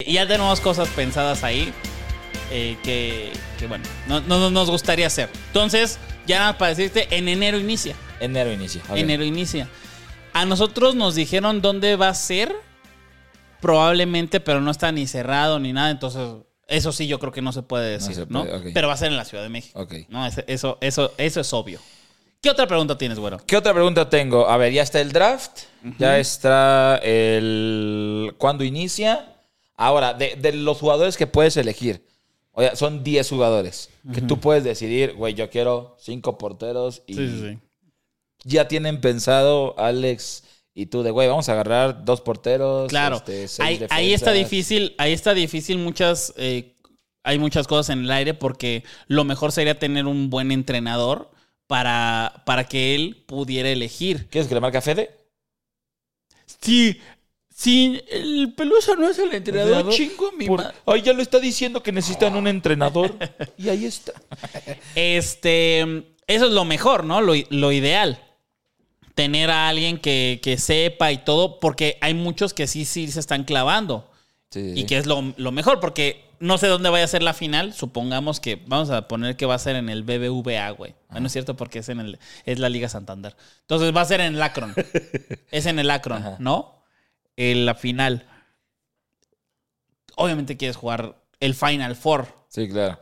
Y ya tenemos cosas pensadas ahí eh, que, que, bueno, no, no- nos gustaría hacer. Entonces, ya nada más para decirte, en enero inicia. Enero inicia. ok. Enero inicia. A nosotros nos dijeron dónde va a ser, probablemente, pero no está ni cerrado ni nada. Entonces, eso sí yo creo que no se puede decir, ¿no? puede. Pero va a ser en la Ciudad de México. Ok. No, eso, eso, eso es obvio. ¿Qué otra pregunta tienes, güero? ¿Qué otra pregunta tengo? A ver, ya está el draft, ya está el... ¿Cuándo inicia? Ahora, de, de los jugadores que puedes elegir, oye, son 10 jugadores que tú puedes decidir, güey, yo quiero 5 porteros y Sí, sí, sí. ya tienen pensado Alex y tú de, güey, vamos a agarrar dos porteros. Claro. este, seis ahí, ahí está defensas". difícil, ahí está difícil muchas, eh, hay muchas cosas en el aire porque lo mejor sería tener un buen entrenador para, para que él pudiera elegir. ¿Quieres que le marque a Fede? Sí, sí, el Pelusa no es el Entrenador, chingo mi Por- ma- Ay, ya lo está diciendo que necesitan un entrenador. y ahí está. Este, eso es lo mejor, ¿no? Lo, lo ideal. Tener a alguien que, que sepa y todo, porque hay muchos que sí, sí se están clavando. Sí, Y que es lo, lo mejor, porque no sé dónde vaya a ser la final. Supongamos que vamos a poner que va a ser en el BBVA, güey. Bueno, es cierto porque es en el es la Liga Santander. Entonces va a ser en el Akron. es en el Akron, Ajá. ¿no? En la final. Obviamente quieres jugar el Final Four. Sí, claro.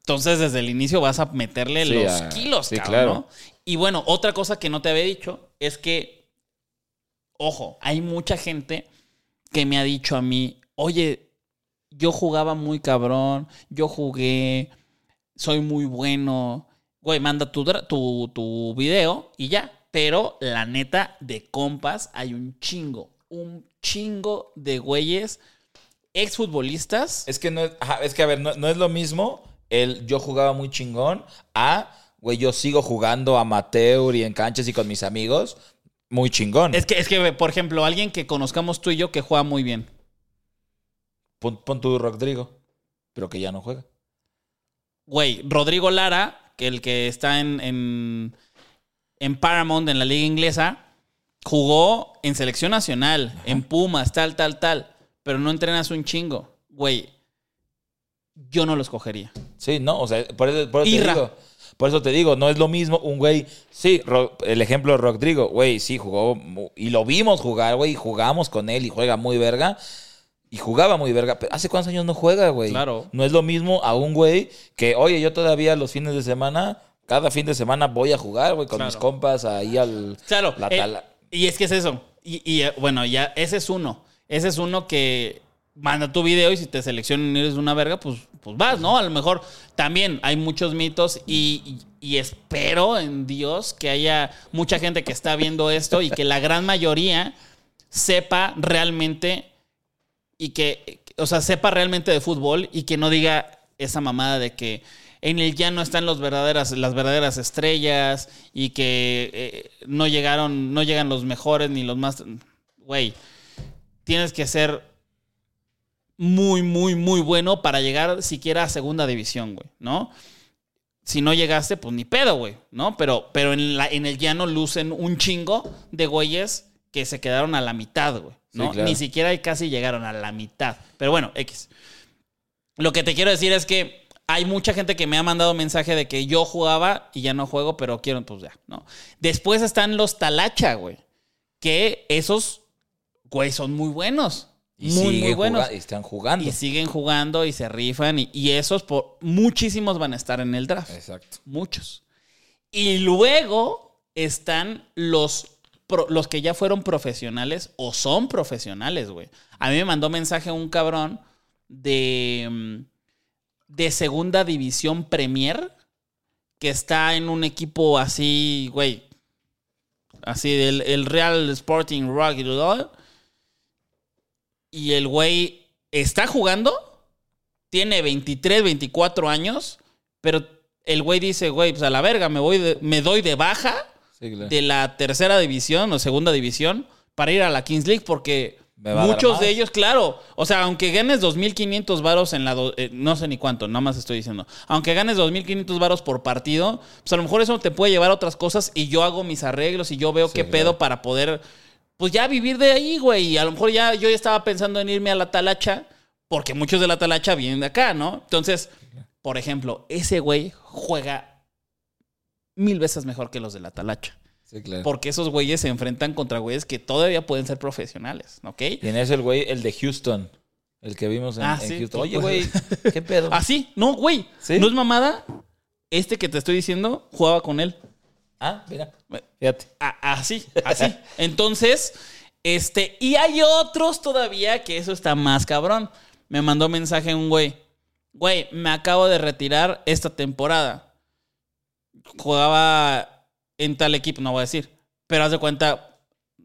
Entonces, desde el inicio vas a meterle Sí, los a- kilos, sí, cabrón, claro. ¿no? Y bueno, otra cosa que no te había dicho es que, ojo, hay mucha gente que me ha dicho a mí, oye, yo jugaba muy cabrón, yo jugué, soy muy bueno. Güey, manda tu, tu, tu video y ya. Pero la neta, de compas, hay un chingo, un chingo de güeyes exfutbolistas. Es que no es, ajá, es que a ver, no, no es lo mismo el yo jugaba muy chingón a, güey, yo sigo jugando amateur y en canchas y con mis amigos, muy chingón. Es que, es que, por ejemplo, alguien que conozcamos tú y yo que juega muy bien. Pon, pon tu Rodrigo, pero que ya no juega. Güey, Rodrigo Lara, que el que está en, en, en Paramount, en la liga inglesa, jugó en selección nacional, en Pumas, tal, tal, tal, pero no entrenas un chingo. Güey, yo no lo escogería. Sí, no, o sea, por eso, por eso te digo. Por eso te digo, no es lo mismo un güey. Sí, el ejemplo de Rodrigo, güey, sí jugó y lo vimos jugar, güey, y jugamos con él y juega muy verga. Y jugaba muy verga. Pero ¿hace cuántos años no juega, güey? Claro. No es lo mismo a un güey que, oye, yo todavía los fines de semana, cada fin de semana voy a jugar, güey, con Claro. mis compas ahí al. Claro. La eh. Y es que es eso. Y, eh, bueno, ya ese es uno. Ese es uno que manda tu video y si te seleccionan y eres una verga, pues, pues vas, ¿no? A lo mejor también hay muchos mitos y, y- y espero en Dios que haya mucha gente que está viendo esto y que la gran mayoría sepa realmente y que, o sea, sepa realmente de fútbol y que no diga esa mamada de que en el ya no están los verdaderas, las verdaderas estrellas y que eh, no llegaron, no llegan los mejores ni los más. Güey, tienes que ser muy, muy, muy bueno para llegar siquiera a segunda división, güey, ¿no? Si no llegaste, pues ni pedo, güey, ¿no? Pero, pero en, la, en el llano lucen un chingo de güeyes que se quedaron a la mitad, güey, ¿no? Sí, claro. Ni siquiera casi llegaron a la mitad. Pero bueno, X. Lo que te quiero decir es que hay mucha gente que me ha mandado mensaje de que yo jugaba y ya no juego, pero quiero, pues ya, ¿no? Después están los talacha, güey. Que esos, güey, son muy buenos. Y muy, buenos. y están jugando. Y siguen jugando y se rifan. Y, y esos, por, muchísimos van a estar en el draft. Exacto. Muchos. Y luego están los, pro- los que ya fueron profesionales o son profesionales, güey. A mí me mandó mensaje un cabrón de, mm, de segunda división Premier que está en un equipo así, güey. Así del el Real Sporting Rock y el güey está jugando, tiene 23, 24 años, pero el güey dice, güey, pues a la verga, me, voy de- me doy de baja Sí, claro. de la tercera división o segunda división para ir a la Kings League porque muchos de ellos, claro, o sea, aunque ganes 2.500 varos en la, do- eh, no sé ni cuánto, nada más estoy diciendo, aunque ganes 2.500 varos por partido, pues a lo mejor eso te puede llevar a otras cosas y yo hago mis arreglos y yo veo Sí, qué claro. pedo para poder, pues ya vivir de ahí, güey, y a lo mejor ya yo ya estaba pensando en irme a la talacha porque muchos de la talacha vienen de acá, ¿no? Entonces, por ejemplo, ese güey juega mil veces mejor que los de la talacha. Sí, claro. Porque esos güeyes se enfrentan contra güeyes que todavía pueden ser profesionales, ¿ok? Y en ese el güey, el de Houston. El que vimos en, Ah, en sí, Houston. Oye, güey, ¿qué pedo? Ah, sí, no, güey. ¿Sí? No es mamada. Este que te estoy diciendo jugaba con él. Ah, mira. Fíjate. A- Así, así. Entonces, este, y hay otros todavía que eso está más cabrón. Me mandó mensaje un güey. Güey, me acabo de retirar esta temporada. Jugaba en tal equipo, no voy a decir. Pero haz de cuenta,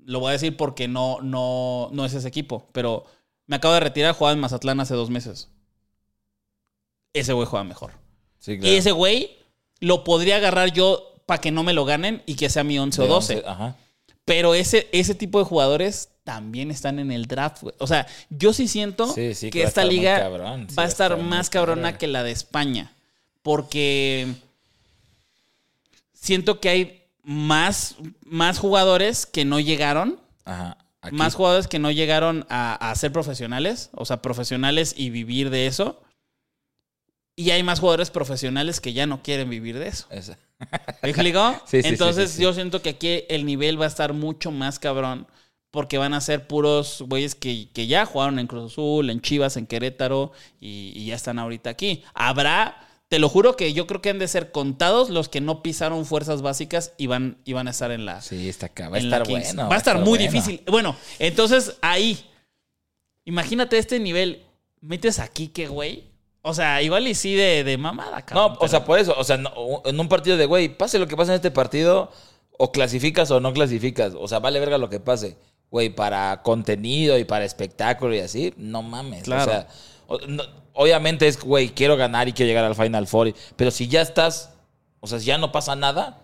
lo voy a decir porque no, no, no es ese equipo. Pero me acabo de retirar, jugaba en Mazatlán hace dos meses. Ese güey juega mejor. Sí, claro. Y ese güey lo podría agarrar yo para que no me lo ganen y que sea mi 11 o De 12. 11, Ajá. Pero ese, ese tipo de jugadores también están en el draft, güey. O sea, yo sí siento Sí, sí, que esta liga cabrón. Va a estar más cabrona cabrón. que la de España. Porque siento que hay más, más jugadores que no llegaron. Ajá. Aquí. Más jugadores que no llegaron a, a ser profesionales. O sea, profesionales y vivir de eso. Y hay más jugadores profesionales que ya no quieren vivir de eso. Esa. ¿Me explico? Sí, sí, Entonces sí. yo siento que aquí el nivel va a estar mucho más cabrón porque van a ser puros güeyes que, que ya jugaron en Cruz Azul, en Chivas, en Querétaro y, y ya están ahorita aquí. Habrá, te lo juro que yo creo que han de ser contados los que no pisaron fuerzas básicas y van, y van a estar en la... Sí, está acá. Va a estar bueno. Va a estar muy bueno. difícil. Bueno, entonces ahí, imagínate este nivel, metes aquí que güey. O sea, igual y sí de, de mamada, cabrón. No, o sea, por eso. O sea, no- en un partido de, güey, pase lo que pase en este partido, o clasificas o no clasificas. O sea, vale verga lo que pase. Güey, para contenido y para espectáculo y así, no mames. Claro. O sea, no- obviamente es, güey, quiero ganar y quiero llegar al Final Four. Pero si ya estás, o sea, si ya no pasa nada,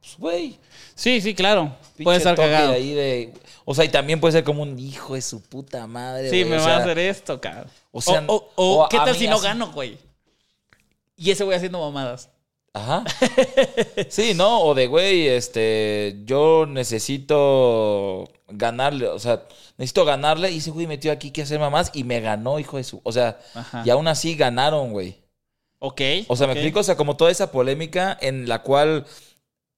pues, güey. Sí, sí, claro. Puede estar cagado. ahí de- o sea, y también puede ser como un hijo de su puta madre. Sí, güey, me o va sea, a hacer esto, cabrón. o sea, o, o- o, o ¿qué tal si no gano, güey? Y ese güey haciendo mamadas. Ajá. Sí, ¿no? O de, güey, este, yo necesito ganarle, o sea, necesito ganarle y ese güey metió aquí que hacer mamás y me ganó, hijo de su, o sea, Ajá. y aún así ganaron, güey. Ok. O sea, me explico, o sea, como toda esa polémica en la cual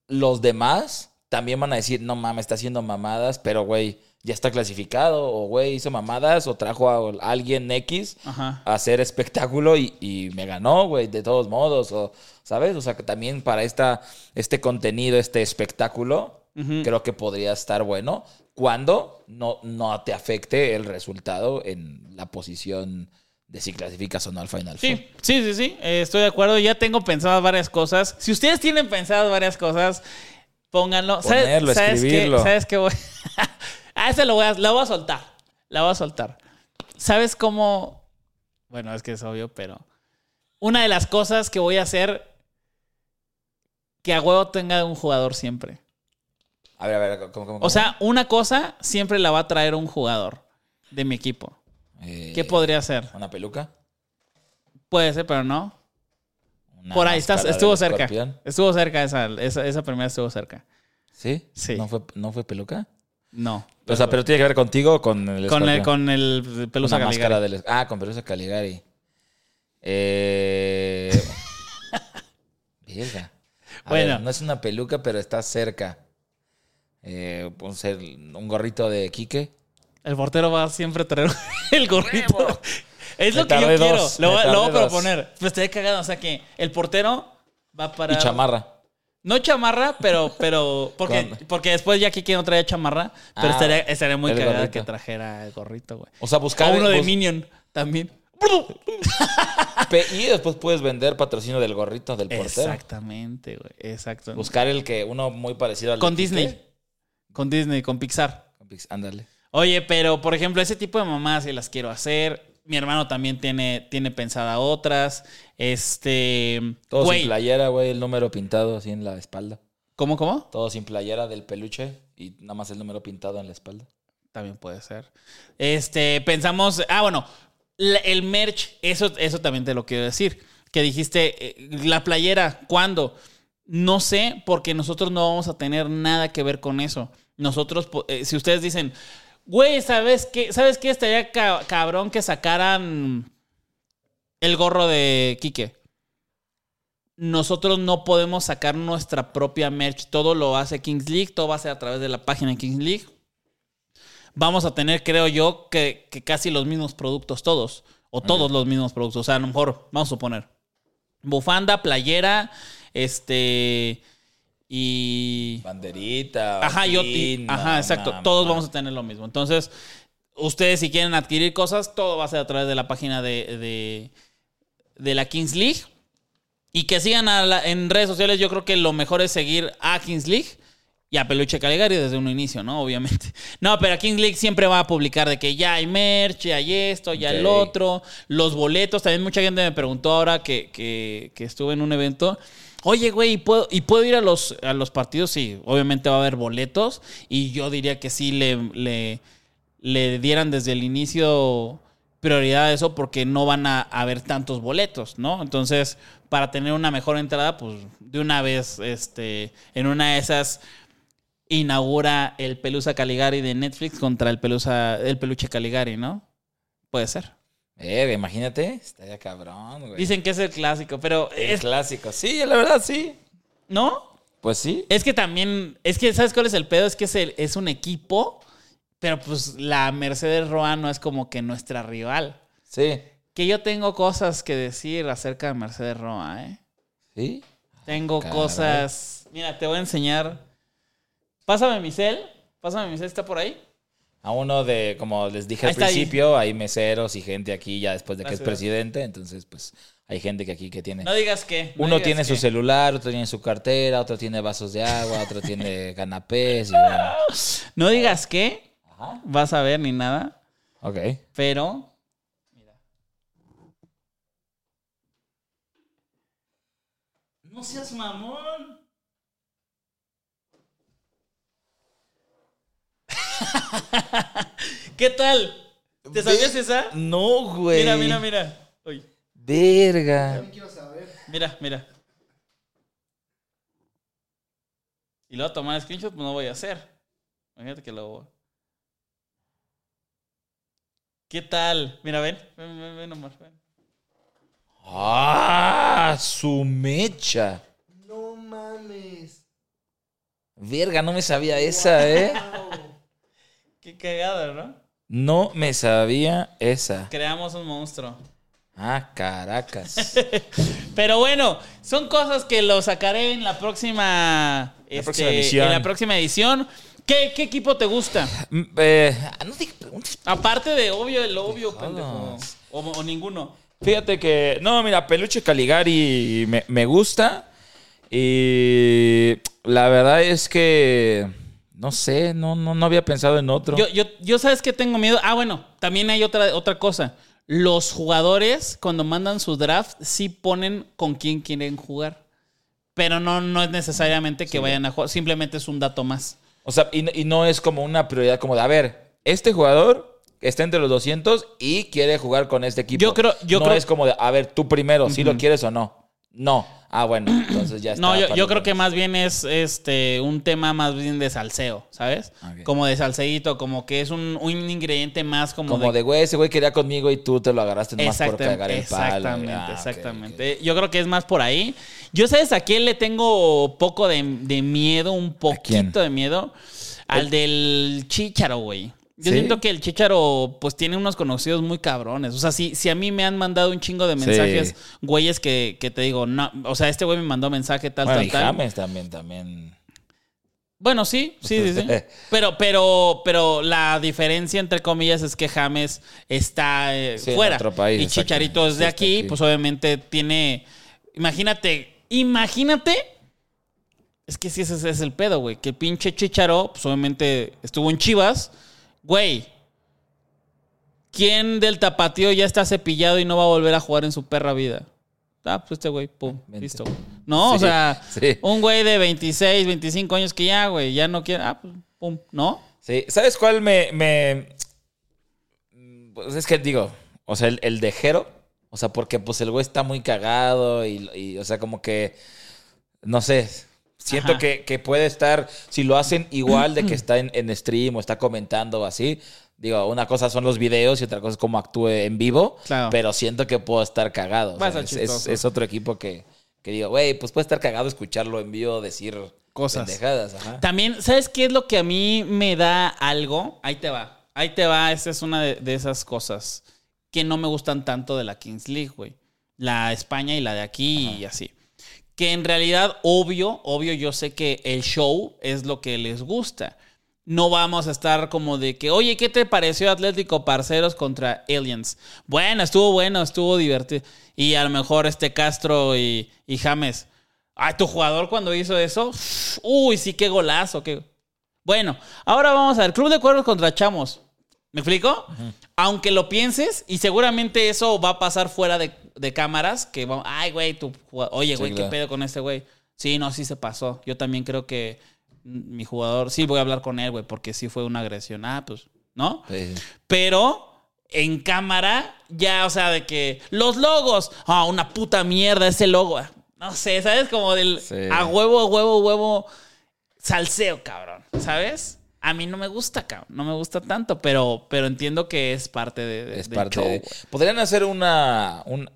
los demás también van a decir, no mames, está haciendo mamadas, pero güey, ya está clasificado, o güey, hizo mamadas, o trajo a alguien X Ajá. a hacer espectáculo y, y me ganó, güey, de todos modos, o, ¿sabes? O sea, que también para esta, este contenido, este espectáculo, Creo que podría estar bueno cuando no, no te afecte el resultado en la posición de si clasificas o no al Final Four. Sí, sí, sí, sí. eh, estoy de acuerdo. Ya tengo pensadas varias cosas. Si ustedes tienen pensadas varias cosas, pónganlo. ¿Sabes- Ponerlo, ¿sabes qué? escribirlo. ¿Sabes qué? Voy... a ese lo voy a, la voy a soltar. La voy a soltar. ¿Sabes cómo? Bueno, es que es obvio, pero una de las cosas que voy a hacer que a huevo tenga un jugador siempre. A ver, a ver, ¿cómo, cómo, cómo? O sea, una cosa siempre la va a traer un jugador de mi equipo. Eh, ¿Qué podría ser? ¿Una peluca? Puede ser, pero no. Una Por ahí estás, estuvo cerca. escorpión. Estuvo cerca esa, esa, esa primera estuvo cerca. ¿Sí? Sí. ¿No fue, ¿No fue peluca? No. o sea, pero tiene que ver contigo o con el con el, con el Pelusa Una Caligari. del... Ah, con Pelusa Caligari. Eh... Bueno. ver, no es una peluca, pero está cerca. Eh, puede ser un gorrito de Quique. El portero va a siempre traer el gorrito. Huevo. Es lo que yo quiero. dos, lo, voy- lo voy a proponer. Pues te he cagado. O sea que el portero va para. Y chamarra. No chamarra, pero. pero porque, porque después ya Kiki no traía chamarra. Pero Ah, estaría, estaría muy cagada gorrito. que trajera el gorrito, güey. O sea, buscar... O uno de Minion también. Y después puedes vender patrocinio del gorrito del portero. Exactamente, güey. Exacto. Buscar el que... Uno muy parecido al Con. Disney. Con Disney, con Pixar. Con Pix- Ándale. Oye, pero por ejemplo, ese tipo de mamás sí las quiero hacer. Mi hermano también tiene, tiene pensada otras. Este. Todo güey, sin playera, güey. El número pintado así en la espalda. ¿Cómo, cómo? Todo sin playera del peluche y nada más el número pintado en la espalda. También puede ser. Este, pensamos. Ah, bueno, el merch, eso, eso también te lo quiero decir. Que dijiste, eh, la playera, ¿cuándo? No sé, porque nosotros no vamos a tener nada que ver con eso. Nosotros, eh, si ustedes dicen, Güey, ¿sabes qué? ¿Sabes qué? Estaría ca- cabrón que sacaran el gorro de Quique. Nosotros no podemos sacar nuestra propia merch. Todo lo hace Kings League. Todo va a ser a través de la página de Kings League. Vamos a tener, creo yo, que, que casi los mismos productos todos. O todos los mismos productos. O sea, a lo mejor, vamos a suponer. Bufanda, playera, este... Y... Banderita. Ajá, yo, ajá, exacto. no, Todos no. vamos a tener lo mismo. Entonces, ustedes si quieren adquirir cosas, todo va a ser a través de la página de, de, de la Kings League. Y que sigan a la- en redes sociales. Yo creo que lo mejor es seguir a Kings League y a Peluche Caligari desde un inicio, ¿no? Obviamente. No, pero a Kings League siempre va a publicar de que ya hay merch, ya hay esto, ya el otro, los boletos. También mucha gente me preguntó ahora que, que, que estuve en un evento. Oye, güey, ¿y puedo, ¿y puedo ir a los, a los partidos? Sí, obviamente va a haber boletos. Y yo diría que sí le, le, le dieran desde el inicio prioridad a eso porque no van a haber tantos boletos, ¿no? Entonces, para tener una mejor entrada, pues de una vez, este, en una de esas inaugura el Pelusa Caligari de Netflix contra el Pelusa, el Peluche Caligari, ¿no? Puede ser. Eh, imagínate, estaría cabrón, güey. Dicen que es el clásico, pero el es, clásico. Sí, la verdad, sí. ¿no? Pues sí. Es que también, es que, ¿sabes cuál es el pedo? Es que es, el- es un equipo, pero pues la Mercedes Roa no es como que nuestra rival. Sí. Que yo tengo cosas que decir acerca de Mercedes Roa, ¿eh? Sí. Tengo Caray. cosas. Mira, te voy a enseñar. Pásame mi cel. Pásame mi cel, ¿está por ahí? A uno de, como les dije al está ahí. principio, hay meseros y gente aquí ya después de que es Gracias. presidente. Entonces, pues, hay gente que aquí que tiene. No digas que. no Uno digas tiene su celular, otro tiene su cartera, otro tiene vasos de agua, otro tiene canapés. Y bueno. No digas qué. Ajá. Vas a ver ni nada. Ok. Pero. Mira. No seas mamón. ¿Qué tal? ¿Te sabías esa? No, güey. Mira, mira, mira. Uy, Verga. mira, mira. Y luego tomar screenshot, pues no voy a hacer. Imagínate que lo. ¿Qué tal? Mira, ven. Ven, ven, ven, Omar. Ven. Ah, su mecha. No mames. Verga, no me sabía esa, ¿eh? Qué cagada, ¿no? No me sabía esa. Creamos un monstruo. Ah, caracas. Pero bueno, son cosas que lo sacaré en la próxima, este, próxima edición. En la próxima edición. ¿Qué, qué equipo te gusta? Mm, eh, no te preguntes. Aparte de obvio, el obvio, pendejo. O, o ninguno. Fíjate que, no, mira, Peluche Caligari me, me gusta. Y la verdad es que, no sé, no, no, no había pensado en otro. Yo, yo, yo sabes que tengo miedo. Ah, bueno, también hay otra, otra cosa. Los jugadores, cuando mandan su draft, sí ponen con quién quieren jugar. Pero no, no es necesariamente que vayan a jugar. Simplemente es un dato más. O sea, y, no- y no es como una prioridad como de, a ver, este jugador está entre los 200 y quiere jugar con este equipo. Yo creo- yo no creo- es como de, a ver, tú primero, si lo quieres o no. No. Ah, bueno, entonces ya está. No, yo, creo que más bien es este un tema más bien de salseo, ¿sabes? Como de salseíto, como que es un, un ingrediente más como, Como de, güey, ese güey quería conmigo y tú te lo agarraste nomás por cagar el palo. Exactamente, Ah, exactamente. Yo creo que es más por ahí. Yo, ¿sabes a quién le tengo poco de, de miedo, un poquito de miedo? Al del Chícharo, güey. Yo ¿Sí? siento que el Chícharo, pues, tiene unos conocidos muy cabrones. O sea, si, si a mí me han mandado un chingo de mensajes, Sí. güeyes que, que te digo, no, o sea, este güey me mandó mensaje tal, Bueno, tal, y tal. James también, también. Bueno, sí, sí, sí, sí. Pero, pero, pero la diferencia entre comillas es que James está eh, Sí, en fuera. otro país, y. Chicharito es de aquí. pues obviamente tiene. Imagínate, imagínate. Es que sí, ese es el pedo, güey. Que el pinche Chicharo, pues obviamente estuvo en Chivas. Güey. ¿Quién del tapatío ya está cepillado y no va a volver a jugar en su perra vida? Ah, pues este güey, pum, Vente. listo. No, o sea, sí. un güey de 26, 25 años que ya, güey, ya no quiere. Ah, pues, pum, ¿no? Sí, ¿sabes cuál me. me... Pues es que digo, o sea, el, el de Jero, o sea, porque pues el güey está muy cagado y, y, o sea, como que. No sé. Siento Ajá. que, que puede estar, si lo hacen igual de que está en, en stream o está comentando o así. Digo, una cosa son los videos y otra cosa es cómo actúe en vivo. Claro. Pero siento que puedo estar cagado. O sea, es, es- otro equipo que, que digo, güey, pues puede estar cagado escucharlo en vivo decir Cosas. pendejadas. Ajá. También, ¿sabes qué es lo que a mí me da algo? Ahí te va. Ahí te va. Esa es una de, de esas cosas que no me gustan tanto de la Kings League, güey. La España y la de aquí y así. Que en realidad, obvio, obvio, yo sé que el show es lo que les gusta. No vamos a estar como de que, oye, ¿qué te pareció Atlético Parceros contra Aliens? Bueno, estuvo bueno, estuvo divertido. Y a lo mejor este Castro y, James. Ay, tu jugador cuando hizo eso. Uy, sí, qué golazo. Qué... Bueno, ahora vamos a ver. Club de Cuervos contra Chamos. ¿Me explico? Aunque lo pienses, y seguramente eso va a pasar fuera de, de cámaras, que vamos, ay, güey, tu jugad- oye, Sí, güey, claro. ¿qué pedo con este güey? Sí, no, sí se pasó. Yo también creo que mi jugador, sí voy a hablar con él, güey, porque sí fue una agresión. Ah, pues, ¿no? Sí. Pero en cámara, ya, o sea, de que los logos, ah, una puta mierda ese logo. ah. No sé, ¿sabes? Como del Sí. a huevo, huevo, huevo, salseo, cabrón, ¿sabes? A mí no me gusta, cabrón, no me gusta tanto, pero, pero entiendo que es parte de, de- Es del parte show, de-. Podrían hacer una, un-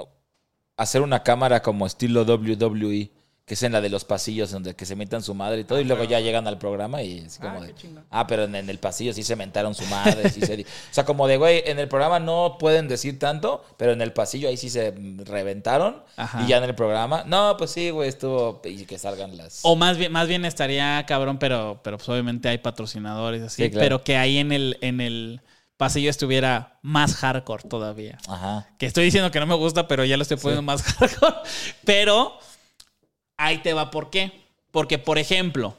hacer una cámara como estilo WWE, que es en la de los pasillos donde que se metan su madre y todo, y luego ya llegan al programa y es como Ah, de, ah, pero en, en el pasillo sí se mentaron su madre, sí se di- o sea, como de, güey, en el programa no pueden decir tanto, pero en el pasillo ahí sí se reventaron, Ajá. y ya en el programa, no, pues sí, güey, estuvo, y que salgan las... O más bien, más bien estaría cabrón, pero, pero pues obviamente hay patrocinadores así, Sí, claro. pero que ahí en el, en el pasillo estuviera más hardcore todavía. Ajá. Que estoy diciendo que no me gusta, pero ya lo estoy poniendo más hardcore. Pero ahí te va por qué. Porque, por ejemplo,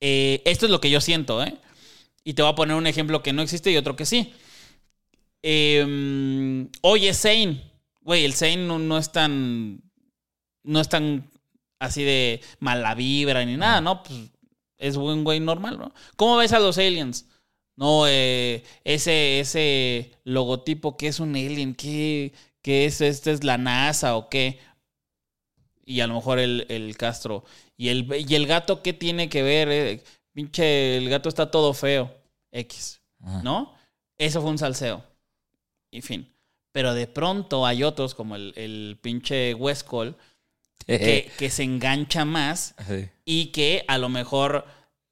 eh, esto es lo que yo siento, ¿eh? Y te voy a poner un ejemplo que no existe y otro que sí. Eh, oye, Zane. Güey, el Zane no, no es tan. No es tan así de mala vibra ni nada, ¿no? Pues es buen güey normal, ¿no? ¿Cómo ves a los aliens? No, eh, ese, ese logotipo que es un alien, ¿qué, qué es? ¿Este es la NASA o qué? Y a lo mejor el, el Castro. ¿Y el, ¿Y el gato qué tiene que ver? Eh, pinche, el gato está todo feo. X. Ajá. ¿No? Eso fue un salseo. Y fin. Pero de pronto hay otros, como el, el pinche Westcall, que, que se engancha más Sí. y que a lo mejor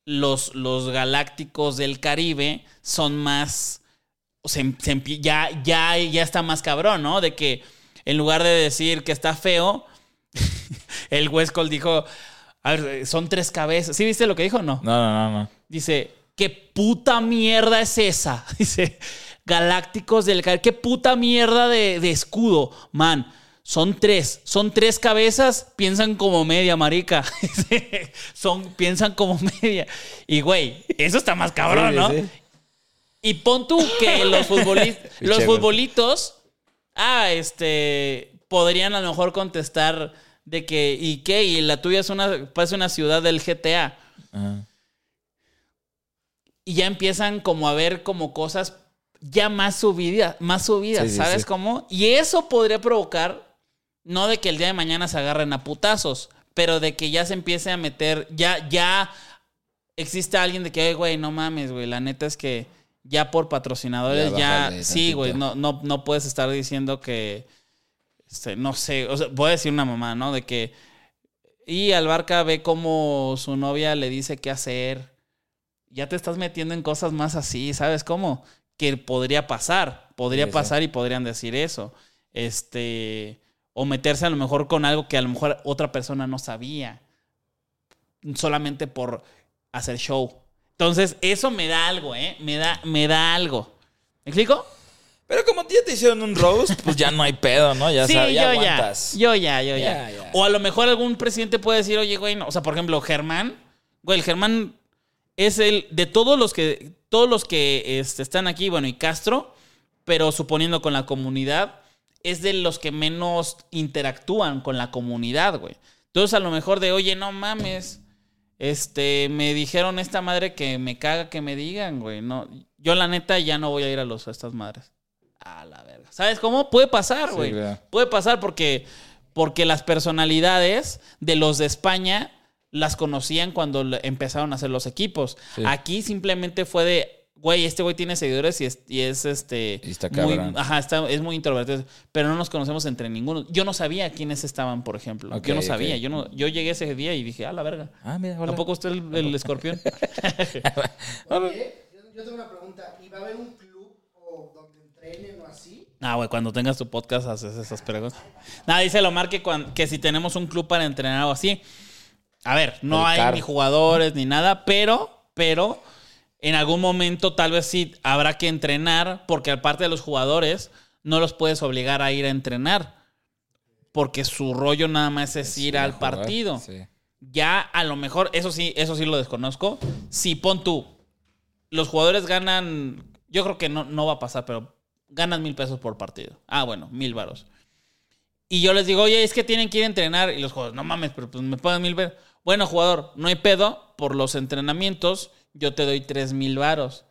los, los galácticos del Caribe son más. se se ya, ya, ya está más cabrón, ¿no? De que en lugar de decir que está feo, el Westcol dijo. A ver, son tres cabezas. ¿Sí viste lo que dijo o no? No, no, no, no. Dice, ¿qué puta mierda es esa? Dice, Galácticos del Caribe. ¿Qué puta mierda de, de escudo? Man, son tres. Son tres cabezas, piensan como media, marica. Son, piensan como media. Y, güey, eso está más cabrón, Sí, ¿no? sí. Y pon tú que los, los futbolitos, ah, este, podrían a lo mejor contestar de que, ¿y qué? Y la tuya es una, parece una ciudad del GTA Ajá. y ya empiezan como a ver como cosas ya más subidas, más subidas, Sí, ¿sabes sí. cómo? Y eso podría provocar, no de que el día de mañana se agarren a putazos, pero de que ya se empiece a meter, ya, ya existe alguien de que, "Ay, güey, no mames, güey, la neta es que ya por patrocinadores, Ya ya, sí, güey, no, no, no puedes estar diciendo que, no sé, o sea, voy a decir una mamá, ¿no? De que, y Albarca ve como su novia le dice qué hacer ya te estás metiendo en cosas más así, ¿sabes cómo? Que podría pasar, podría Sí, sí. pasar y podrían decir eso. Este, o meterse a lo mejor con algo que a lo mejor otra persona no sabía, solamente por hacer show. Entonces, eso me da algo, ¿eh? Me da, me da algo. ¿Me explico? Pero como ya te hicieron un roast, pues ya no hay pedo, ¿no? Ya sí, sabes, ya yo ya. aguantas. Yo ya, yo ya. Ya, ya. O a lo mejor algún presidente puede decir, oye, güey, no. O sea, por ejemplo, Germán. Güey, el Germán es el de todos los que todos los que este, están aquí, bueno, y Castro, pero suponiendo con la comunidad, es de los que menos interactúan con la comunidad, güey. Entonces, a lo mejor de, oye, no mames, este, me dijeron esta madre que me caga que me digan, güey. No, yo la neta ya no voy a ir a los a estas madres. A la verga. ¿Sabes cómo? Puede pasar, güey. Puede pasar porque, porque las personalidades de los de España las conocían cuando empezaron a hacer los equipos. Sí. Aquí simplemente fue de, güey, este güey tiene seguidores y es, y es este... Y está muy, ajá, está, es muy introvertido, pero no nos conocemos entre ninguno. Yo no sabía quiénes estaban, por ejemplo. Yo no sabía. Yo, no, yo llegué ese día y dije, ah, la verga. Ah, mira, hola. ¿Tampoco usted el, el escorpión? Oye, yo, tengo una pregunta. ¿Y va a haber un o así? Ah, güey, cuando tengas tu podcast haces esas preguntas. Nada, dice Lomar que, cuan- que si tenemos un club para entrenar o así. A ver, no El hay ni jugadores ni nada, pero, pero en algún momento tal vez sí habrá que entrenar, porque aparte de los jugadores, no los puedes obligar a ir a entrenar. Porque su rollo nada más es ir al jugar, partido. Sí. Ya a lo mejor, eso sí, eso sí lo desconozco. Si pon tú, los jugadores ganan, yo creo que no, no va a pasar, pero ganan mil pesos por partido. Ah, bueno, mil varos. Y yo les digo, oye, es que tienen que ir a entrenar. Y los jugadores, no mames, pero pues me pagan mil varos. Bueno, jugador, no hay pedo. Por los entrenamientos, yo te doy tres mil varos.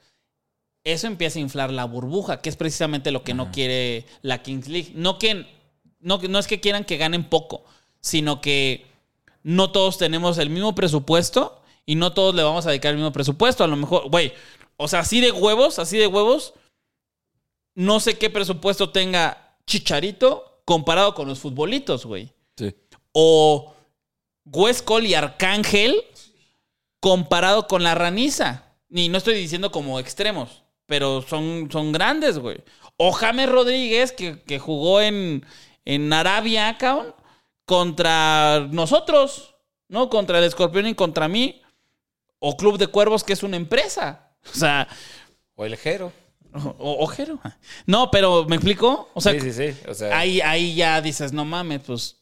Eso empieza a inflar la burbuja, que es precisamente lo que no quiere la Kings League. No, que, no, no es que quieran que ganen poco, sino que no todos tenemos el mismo presupuesto y no todos le vamos a dedicar el mismo presupuesto. A lo mejor, güey, o sea, así de huevos, así de huevos, no sé qué presupuesto tenga Chicharito comparado con los futbolitos, güey. Sí. O Huescol y Arcángel comparado con la raniza. Ni no estoy diciendo como extremos, pero son, son grandes, güey. O James Rodríguez, que, que jugó en, en Arabia, cabrón, contra nosotros, ¿no? Contra el escorpión y contra mí. O Club de Cuervos, que es una empresa. O sea, O el Jero. O, ojero. No, pero ¿me explico? O sea, sí, sí, sí. O sea, ahí, ahí ya dices, no mames, pues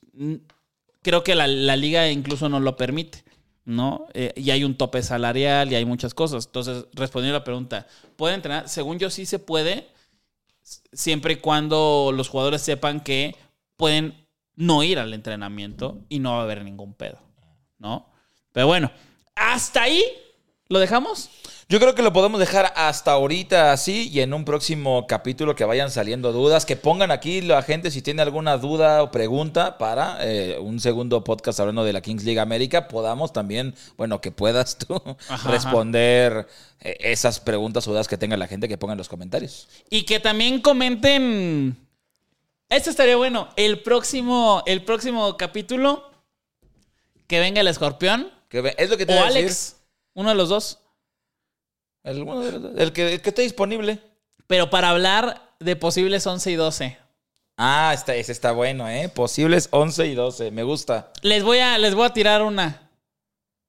creo que la, la liga incluso no lo permite, ¿no? Eh, y hay un tope salarial y hay muchas cosas. Entonces, respondiendo a la pregunta, ¿puede entrenar? Según yo sí se puede, siempre y cuando los jugadores sepan que pueden no ir al entrenamiento y no va a haber ningún pedo, ¿no? Pero bueno, hasta ahí lo dejamos. Yo creo que lo podemos dejar hasta ahorita así y en un próximo capítulo que vayan saliendo dudas, que pongan aquí la gente si tiene alguna duda o pregunta para eh, un segundo podcast hablando de la Kings League América, podamos también, bueno, que puedas tú Ajá, responder eh, esas preguntas o dudas que tenga la gente que ponga en los comentarios. Y que también comenten. Esto estaría bueno. El próximo, el próximo capítulo. Que venga el escorpión. Que es lo que te O a decir. Alex. Uno de los dos. El, que, el que esté disponible. Pero para hablar de posibles 11 y 12. Ah, está, ese está bueno, ¿eh? Posibles 11 y 12. Me gusta. Les voy a, les voy a tirar una.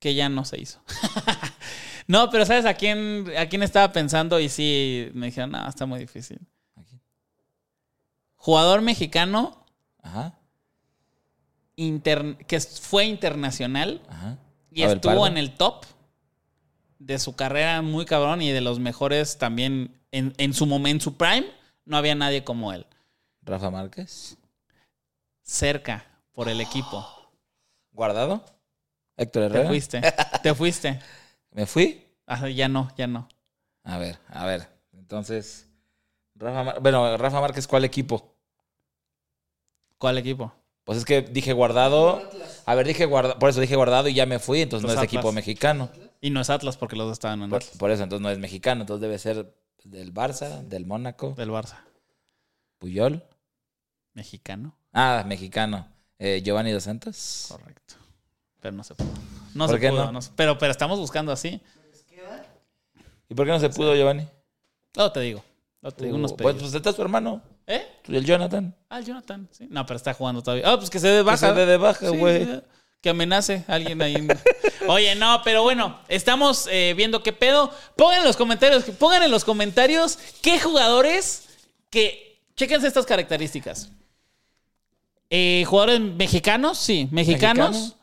Que ya no se hizo. no, pero ¿sabes a quién, a quién estaba pensando? Y sí, me dijeron, no, está muy difícil. Jugador mexicano Ajá, inter- que fue internacional. ajá. Y estuvo en el top de su carrera muy cabrón y de los mejores también en, en su momento, en su prime, no había nadie como él. Rafa Márquez. Cerca por el equipo. Guardado. Héctor Te Herrera. fuiste. Te fuiste. ¿Me fui? Ah, ya no, ya no. A ver, a ver. Entonces, Rafa Mar- bueno, Rafa Márquez, ¿cuál equipo? ¿Cuál equipo? Pues es que dije guardado. A ver, dije guardado. Por eso dije guardado y ya me fui. Entonces Los no es Atlas. equipo mexicano. Y no es Atlas porque los dos estaban en Por, Atlas, por eso, entonces no es mexicano. Entonces debe ser del Barça, del Mónaco, del Barça. Puyol. Mexicano. Ah, mexicano. Eh, Giovanni Dos Santos. Correcto. Pero no se pudo. No ¿Por se qué pudo. no? no pero, pero estamos buscando así. ¿Y por qué no se pudo, Giovanni? Luego te digo. Luego te digo unos Uh, pues, pedidos. pues está su hermano, ¿Eh? el Jonathan. Ah, el Jonathan. Sí. No, pero está jugando todavía. Ah, pues que se dé baja. se dé de baja, güey. sí, Que amenace a alguien ahí. Oye, no, pero bueno, estamos eh, viendo qué pedo. Pongan en los comentarios, pongan en los comentarios qué jugadores que. Chéquense estas características. Eh, jugadores mexicanos, sí, mexicanos. ¿Mexicano?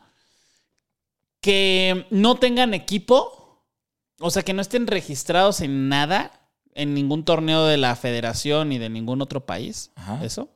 Que no tengan equipo. O sea, que no estén registrados en nada. En ningún torneo de la federación ni de ningún otro país. Ajá. Eso.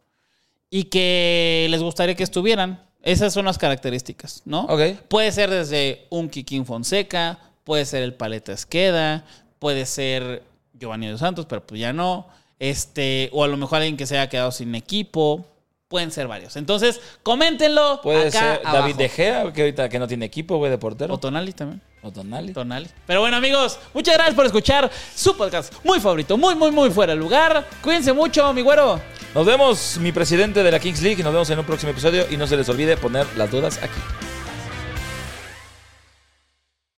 Y que les gustaría que estuvieran. Esas son las características, ¿no? Ok. Puede ser desde un Kikín Fonseca, puede ser el Paleta Esqueda, puede ser Giovanni dos Santos, pero pues ya no. Este, o a lo mejor alguien que se haya quedado sin equipo, Pueden ser varios. Entonces, coméntenlo. Puede acá ser David abajo. De Gea, que ahorita que no tiene equipo, güey, de portero. O Tonali también. O Tonali. Tonali. Pero bueno, amigos, muchas gracias por escuchar su podcast muy favorito, muy, muy, muy fuera de lugar. Cuídense mucho, mi güero. Nos vemos, mi presidente de la Kings League, nos vemos en un próximo episodio. Y no se les olvide poner las dudas aquí.